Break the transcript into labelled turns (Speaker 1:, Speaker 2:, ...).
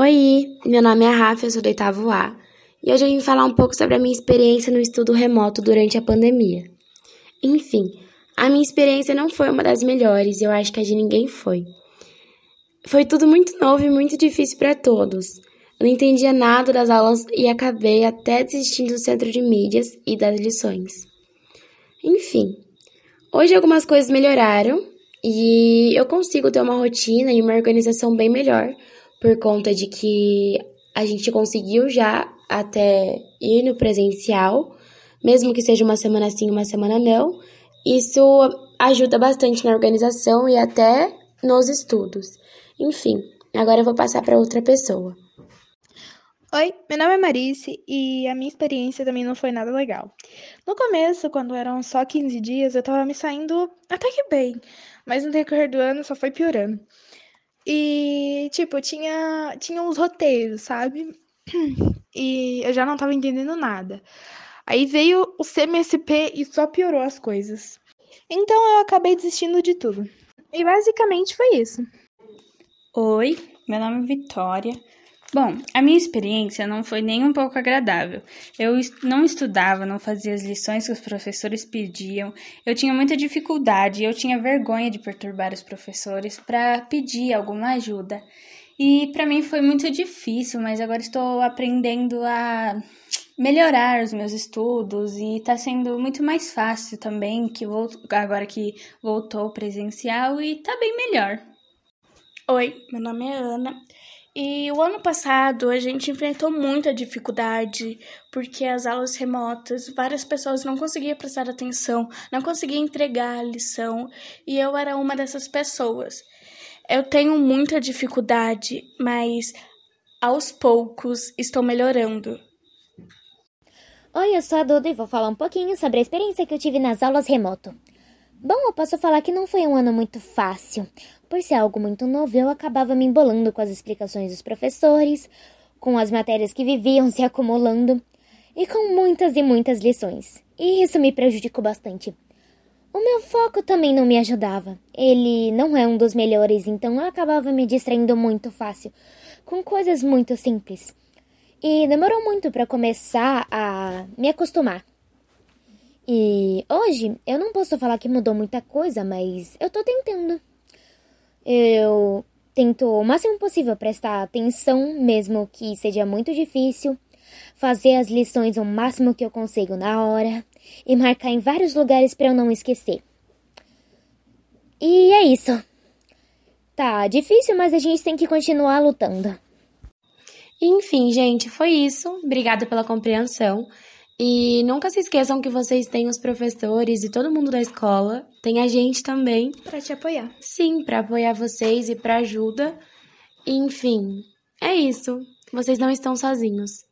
Speaker 1: Oi, meu nome é Rafa, eu sou do oitavo A, e hoje eu vim falar um pouco sobre a minha experiência no estudo remoto durante a pandemia. Enfim, a minha experiência não foi uma das melhores, e eu acho que a de ninguém foi. Foi tudo muito novo e muito difícil para todos. Eu não entendia nada das aulas e acabei até desistindo do centro de mídias e das lições. Enfim, hoje algumas coisas melhoraram e eu consigo ter uma rotina e uma organização bem melhor por conta de que a gente conseguiu já até ir no presencial, mesmo que seja uma semana sim, uma semana não. Isso ajuda bastante na organização e até nos estudos. Enfim, agora eu vou passar para outra pessoa.
Speaker 2: Oi, meu nome é Marice e a minha experiência também não foi nada legal. No começo, quando eram só 15 dias, eu tava me saindo até que bem, mas no decorrer do ano só foi piorando. E, tipo, tinha, tinha uns roteiros, sabe? E eu já não tava entendendo nada. Aí veio o CMSP e só piorou as coisas. Então eu acabei desistindo de tudo. E basicamente foi isso.
Speaker 3: Oi, meu nome é Vitória. Bom, a minha experiência não foi nem um pouco agradável. Eu não estudava, não fazia as lições que os professores pediam, eu tinha muita dificuldade, eu tinha vergonha de perturbar os professores para pedir alguma ajuda. E para mim foi muito difícil, mas agora estou aprendendo a melhorar os meus estudos e está sendo muito mais fácil também que agora que voltou presencial e está bem melhor.
Speaker 4: Oi, meu nome é Ana e o ano passado a gente enfrentou muita dificuldade, porque as aulas remotas, várias pessoas não conseguiam prestar atenção, não conseguiam entregar a lição, e eu era uma dessas pessoas. Eu tenho muita dificuldade, mas aos poucos estou melhorando.
Speaker 5: Oi, eu sou a Duda e vou falar um pouquinho sobre a experiência que eu tive nas aulas remoto. Bom, eu posso falar que não foi um ano muito fácil. Por ser algo muito novo, eu acabava me embolando com as explicações dos professores, com as matérias que viviam se acumulando e com muitas e muitas lições. E isso me prejudicou bastante. O meu foco também não me ajudava. Ele não é um dos melhores, então eu acabava me distraindo muito fácil com coisas muito simples. E demorou muito para começar a me acostumar. E hoje eu não posso falar que mudou muita coisa, mas eu tô tentando. Eu tento o máximo possível prestar atenção, mesmo que seja muito difícil, fazer as lições o máximo que eu consigo na hora e marcar em vários lugares para eu não esquecer. E é isso. Tá difícil, mas a gente tem que continuar lutando.
Speaker 1: Enfim, gente, foi isso. Obrigada pela compreensão. E nunca se esqueçam que vocês têm os professores e todo mundo da escola, tem a gente também
Speaker 2: para te apoiar.
Speaker 1: Sim, para apoiar vocês e para ajuda. Enfim, é isso. Vocês não estão sozinhos.